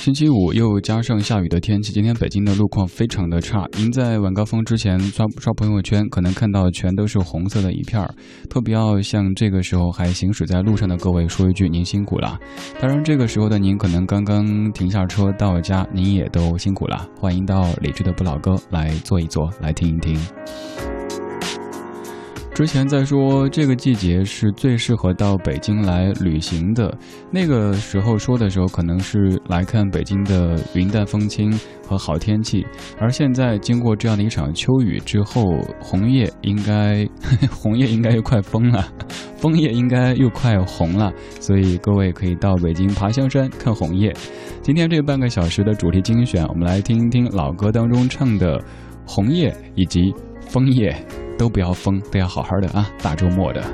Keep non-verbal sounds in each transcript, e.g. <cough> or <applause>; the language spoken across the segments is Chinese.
星期五又加上下雨的天气，今天北京的路况非常的差。您在晚高峰之前刷刷朋友圈，可能看到全都是红色的一片儿，特别要向这个时候还行驶在路上的各位说一句：您辛苦了。当然，这个时候的您可能刚刚停下车到家，您也都辛苦了。欢迎到理智的不老哥来坐一坐，来听一听。之前在说这个季节是最适合到北京来旅行的，那个时候说的时候，可能是来看北京的云淡风轻和好天气。而现在经过这样的一场秋雨之后，红叶应该 <laughs> 红叶应该又快疯了，枫叶应该又快红了，所以各位可以到北京爬香山看红叶。今天这半个小时的主题精选，我们来听一听老歌当中唱的红叶以及枫叶。都不要疯，都要好好的啊！大周末的，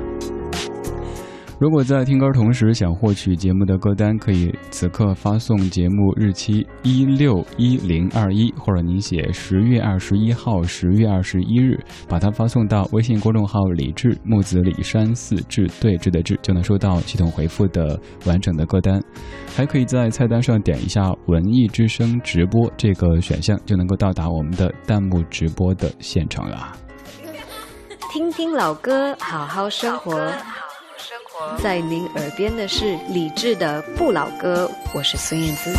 如果在听歌同时想获取节目的歌单，可以此刻发送节目日期一六一零二一，或者您写十月二十一号、十月二十一日，把它发送到微信公众号“李志木子李山四志对峙的志”，就能收到系统回复的完整的歌单。还可以在菜单上点一下“文艺之声直播”这个选项，就能够到达我们的弹幕直播的现场了。听听老歌，好好生活。在您耳边的是理智的不老歌，我是孙燕姿。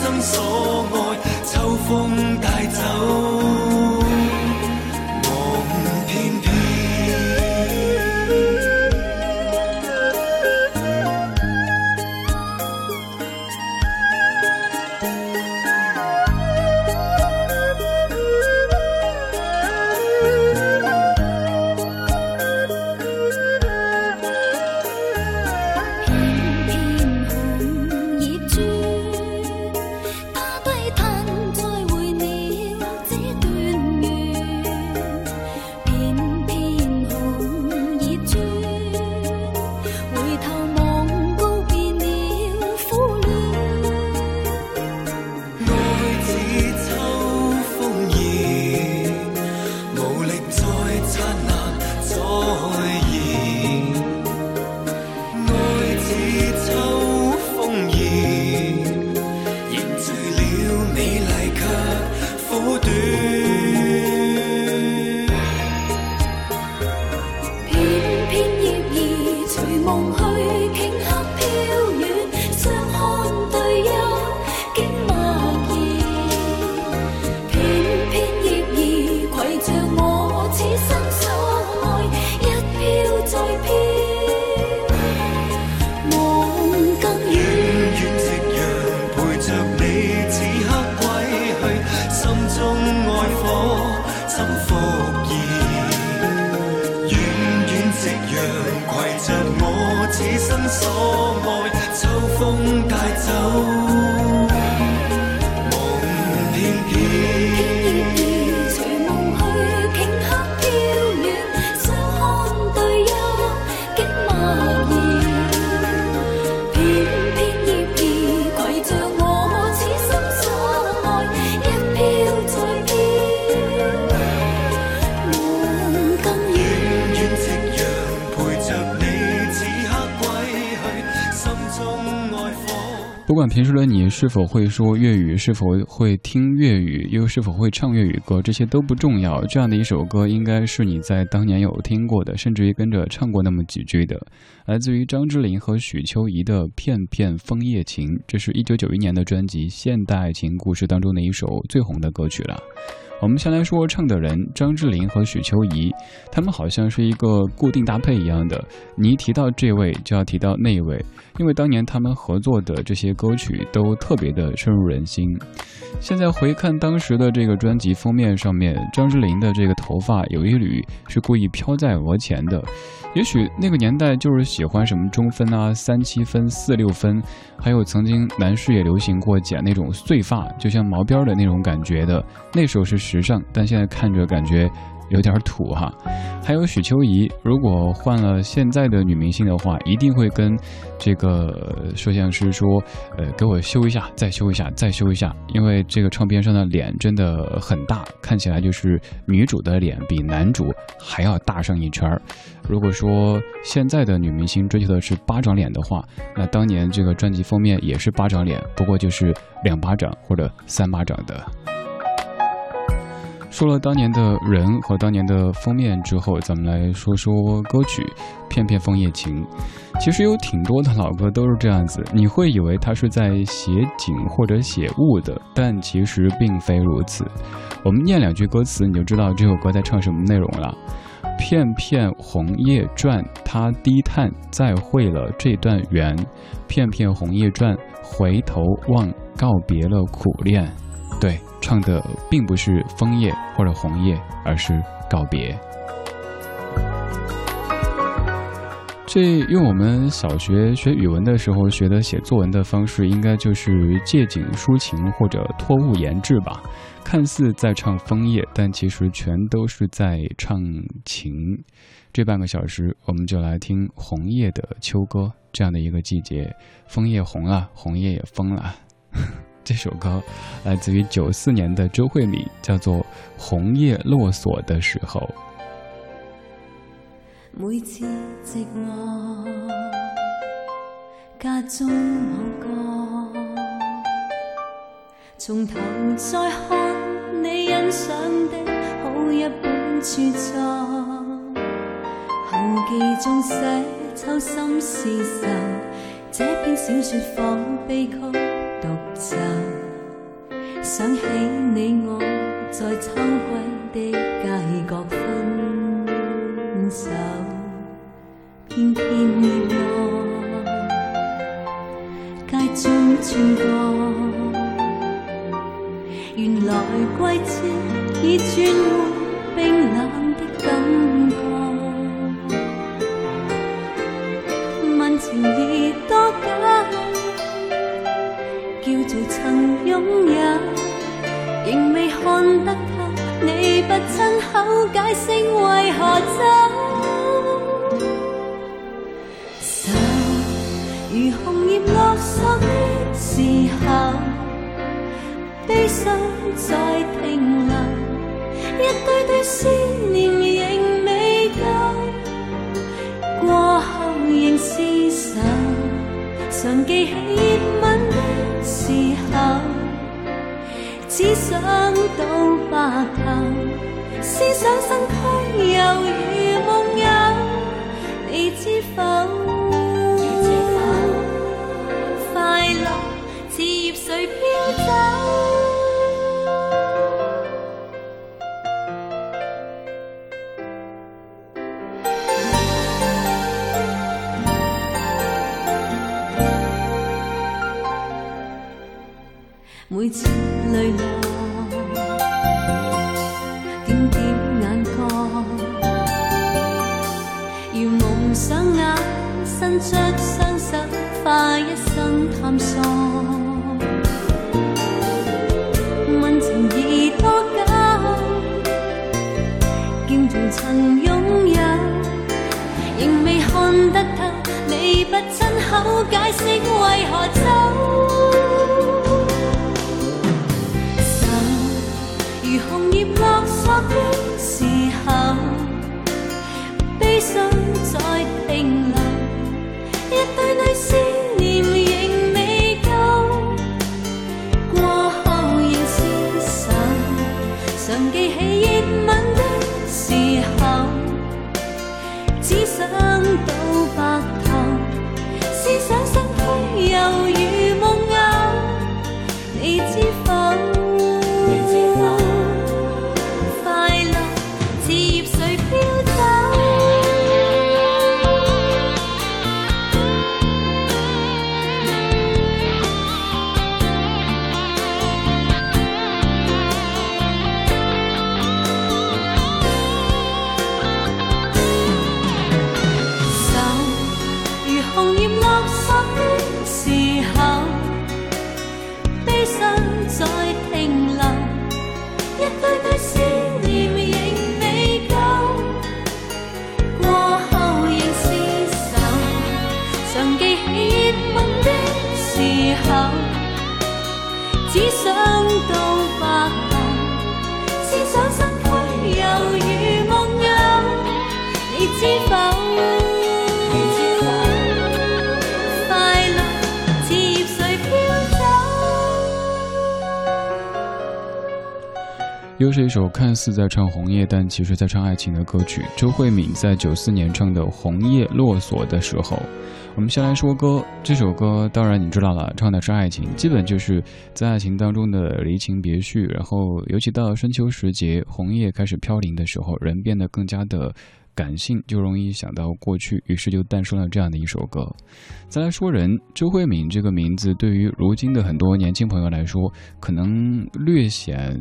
心所爱。不管平时的你是否会说粤语，是否会听粤语，又是否会唱粤语歌，这些都不重要。这样的一首歌，应该是你在当年有听过的，甚至于跟着唱过那么几句的。来自于张智霖和许秋怡的《片片枫叶情》，这是一九九一年的专辑《现代爱情故事》当中的一首最红的歌曲了。我们先来说唱的人张智霖和许秋怡，他们好像是一个固定搭配一样的，你一提到这位就要提到那位，因为当年他们合作的这些歌曲都特别的深入人心。现在回看当时的这个专辑封面上面，张智霖的这个头发有一缕是故意飘在额前的。也许那个年代就是喜欢什么中分啊、三七分、四六分，还有曾经男士也流行过剪那种碎发，就像毛边的那种感觉的。那时候是时尚，但现在看着感觉。有点土哈，还有许秋怡，如果换了现在的女明星的话，一定会跟这个摄像师说，呃，给我修一下，再修一下，再修一下，因为这个唱片上的脸真的很大，看起来就是女主的脸比男主还要大上一圈儿。如果说现在的女明星追求的是巴掌脸的话，那当年这个专辑封面也是巴掌脸，不过就是两巴掌或者三巴掌的。说了当年的人和当年的封面之后，咱们来说说歌曲《片片枫叶情》。其实有挺多的老歌都是这样子，你会以为他是在写景或者写物的，但其实并非如此。我们念两句歌词，你就知道这首歌在唱什么内容了。片片红叶转，他低叹再会了这段缘。片片红叶转，回头望，告别了苦恋。对。唱的并不是枫叶或者红叶，而是告别。这用我们小学学语文的时候学的写作文的方式，应该就是借景抒情或者托物言志吧。看似在唱枫叶，但其实全都是在唱情。这半个小时，我们就来听红叶的秋歌。这样的一个季节，枫叶红了，红叶也疯了。这首歌来自于九四年的周慧敏，叫做《红叶落锁的时候》。每次寂寞，家中某个，从头再看你欣赏的好一本著作，后记中写抽心事愁，这篇小说仿悲曲。独奏，想起你我在秋季的街角分手，片片叶落，街中穿过，原来季节已转换不亲口解释为何走。愁如红叶落锁的时候，悲伤在停留，一堆堆思念仍未够，过后仍是愁，常记起想到白头，思想身躯犹如梦游，你知否？快乐似叶随飘走。每次泪落，又是一首看似在唱红叶，但其实在唱爱情的歌曲。周慧敏在九四年唱的《红叶落锁》的时候，我们先来说歌。这首歌当然你知道了，唱的是爱情，基本就是在爱情当中的离情别绪。然后，尤其到深秋时节，红叶开始飘零的时候，人变得更加的。感性就容易想到过去，于是就诞生了这样的一首歌。再来说人，周慧敏这个名字对于如今的很多年轻朋友来说，可能略显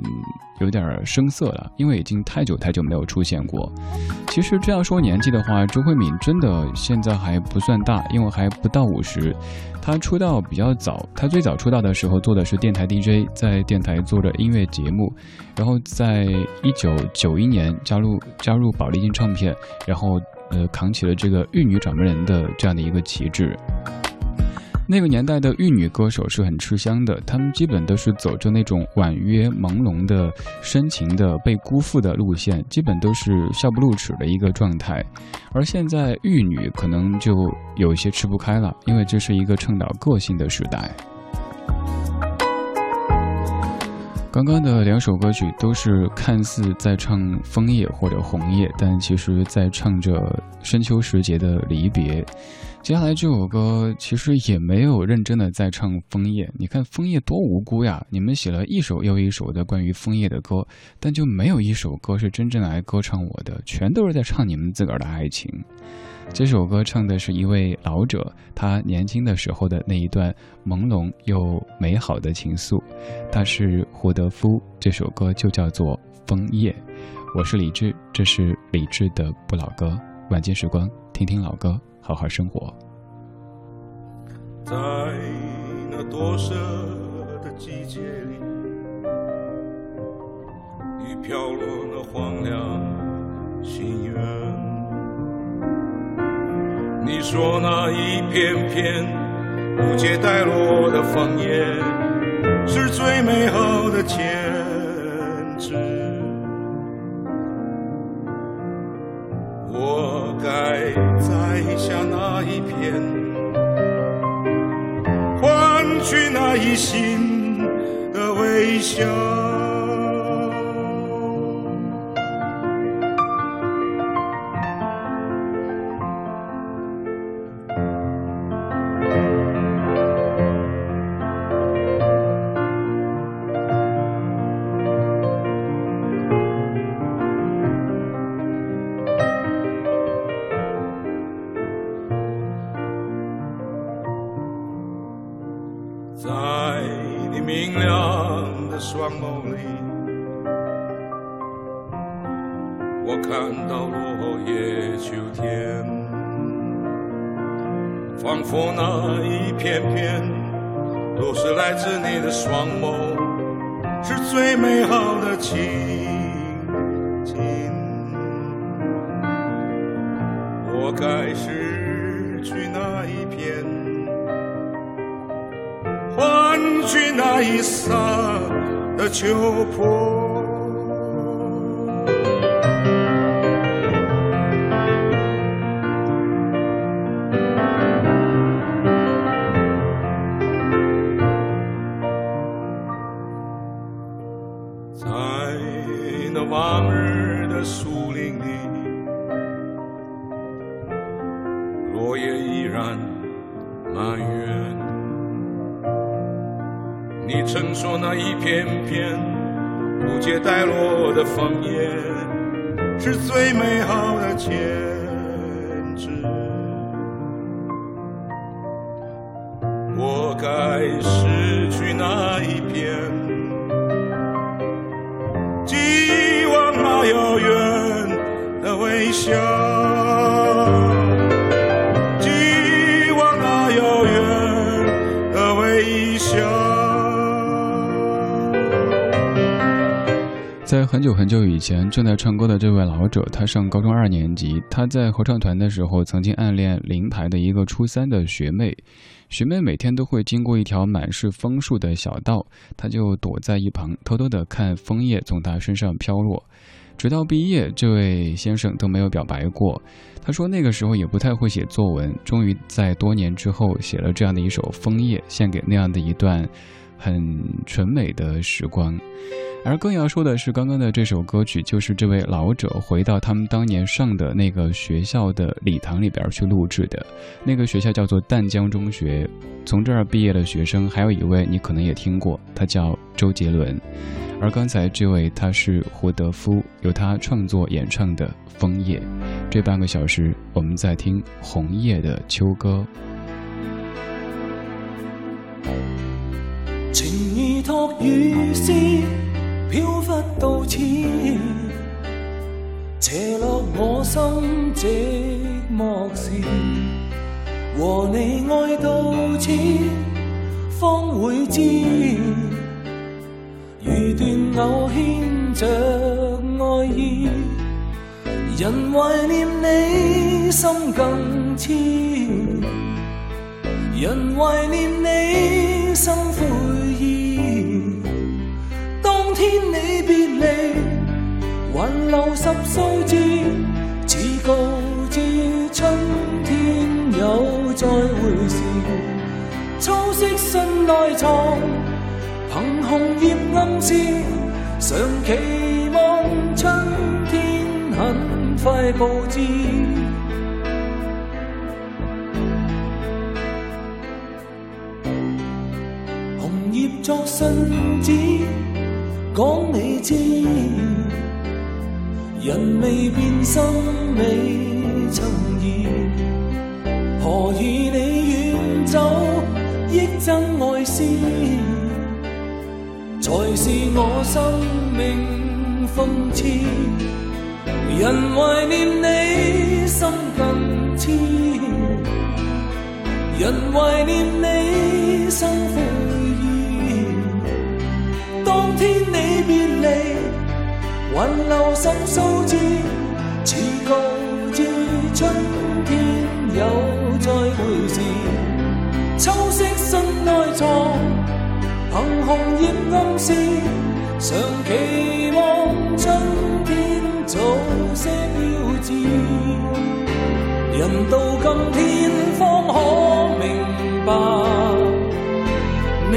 有点生涩了，因为已经太久太久没有出现过。其实这样说年纪的话，周慧敏真的现在还不算大，因为还不到五十。她出道比较早，她最早出道的时候做的是电台 DJ，在电台做着音乐节目，然后在一九九一年加入加入宝丽金唱片，然后呃扛起了这个玉女掌门人的这样的一个旗帜。那个年代的玉女歌手是很吃香的，她们基本都是走着那种婉约朦胧的深情的被辜负的路线，基本都是笑不露齿的一个状态。而现在玉女可能就有一些吃不开了，因为这是一个倡导个性的时代。刚刚的两首歌曲都是看似在唱枫叶或者红叶，但其实在唱着深秋时节的离别。接下来这首歌其实也没有认真的在唱枫叶，你看枫叶多无辜呀！你们写了一首又一首的关于枫叶的歌，但就没有一首歌是真正来歌唱我的，全都是在唱你们自个儿的爱情。这首歌唱的是一位老者，他年轻的时候的那一段朦胧又美好的情愫，他是胡德夫。这首歌就叫做《枫叶》。我是李志，这是李志的不老歌。晚间时光，听听老歌。好好生活。在那多色的季节里，你飘落那荒凉说那一片片无解带落的枫叶，是最美好的坚持。我该摘。下那一片，换取那一心的微笑。仿佛那一片片都是来自你的双眸，是最美好的情景。我该失去那一片，换取那一刹的秋波。那一片，寄望那遥远的微笑。在很久很久以前，正在唱歌的这位老者，他上高中二年级。他在合唱团的时候，曾经暗恋邻台的一个初三的学妹。学妹每天都会经过一条满是枫树的小道，她就躲在一旁，偷偷的看枫叶从他身上飘落。直到毕业，这位先生都没有表白过。他说那个时候也不太会写作文，终于在多年之后写了这样的一首《枫叶》，献给那样的一段很纯美的时光。而更要说的是，刚刚的这首歌曲就是这位老者回到他们当年上的那个学校的礼堂里边去录制的。那个学校叫做淡江中学，从这儿毕业的学生还有一位你可能也听过，他叫周杰伦。而刚才这位他是胡德夫，由他创作演唱的《枫叶》。这半个小时我们在听红叶的秋歌。托雨丝。飘忽到此，斜落我心寂寞时，和你爱到此，方会知，如断偶牵着爱意，人怀念你心更痴，人怀念你心还留十数字，只告知春天有再回时。秋色信内藏，凭红叶暗示，常期望春天很快布置。红叶作信纸。讲你知，人未变心未曾移，何以你远走，忆真爱思，才是我生命讽刺。人怀念你心更痴，人怀念你生悔。还留心数字，似告知春天有再回时。秋色信内藏，凭红叶暗示，常期望春天早些标志。人到今天方可明白，你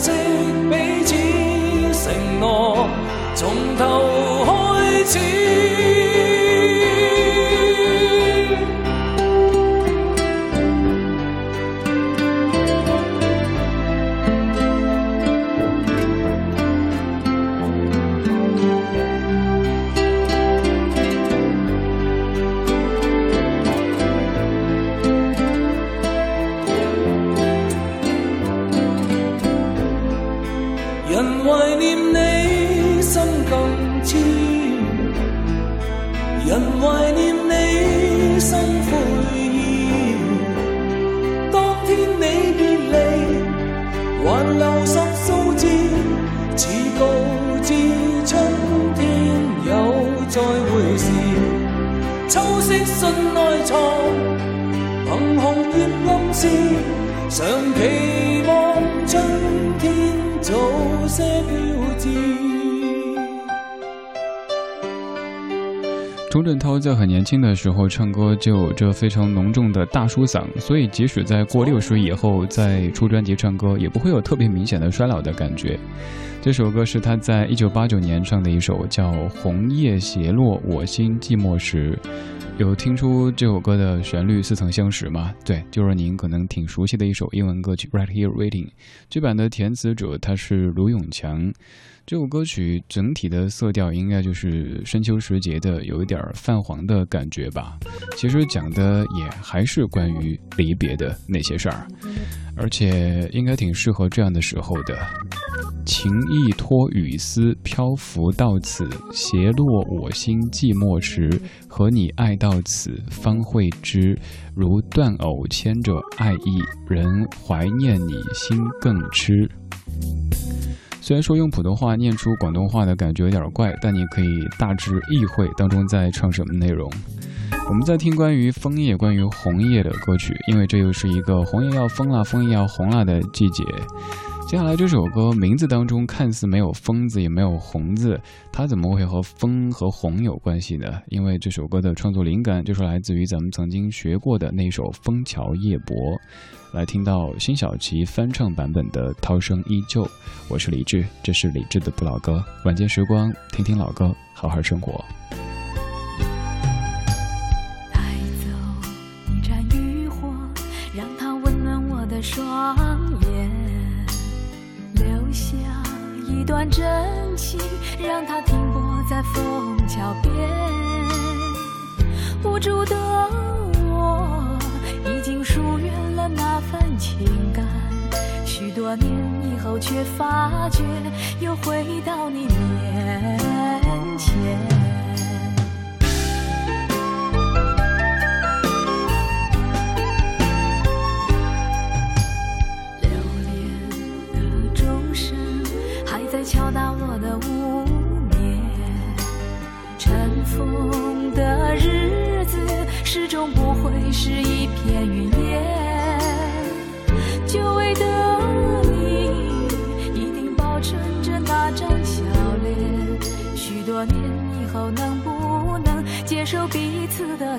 惜彼此承诺，从头开始。信内藏，凭红叶暗示，常期望春天早些标志。钟镇涛在很年轻的时候唱歌就有着非常浓重的大叔嗓，所以即使在过六十以后再出专辑唱歌，也不会有特别明显的衰老的感觉。这首歌是他在一九八九年唱的一首，叫《红叶斜落我心寂寞时》。有听出这首歌的旋律似曾相识吗？对，就是您可能挺熟悉的一首英文歌曲《Right Here Waiting》。这版的填词者他是卢永强。这首歌曲整体的色调应该就是深秋时节的，有一点泛黄的感觉吧。其实讲的也还是关于离别的那些事儿，而且应该挺适合这样的时候的。情意托雨丝漂浮到此，斜落我心寂寞时。和你爱到此方会知，如断藕牵着爱意，人怀念你心更痴。虽然说用普通话念出广东话的感觉有点怪，但你可以大致意会当中在唱什么内容。我们在听关于枫叶、关于红叶的歌曲，因为这又是一个红叶要疯了、枫叶要红了的季节。接下来这首歌名字当中看似没有“疯”字，也没有“红”字，它怎么会和风和红有关系呢？因为这首歌的创作灵感就是来自于咱们曾经学过的那首《枫桥夜泊》。来听到辛晓琪翻唱版本的《涛声依旧》，我是李志，这是李志的不老歌。晚间时光，听听老歌，好好生活。带走一盏渔火，让它温暖我的双段真情，让它停泊在枫桥边。无助的我，已经疏远了那份情感。许多年以后，却发觉又回到你面前。敲打我的无眠，尘封的日子始终不会是一片云烟。久违的你，一定保存着那张笑脸。许多年以后，能不能接受彼此的？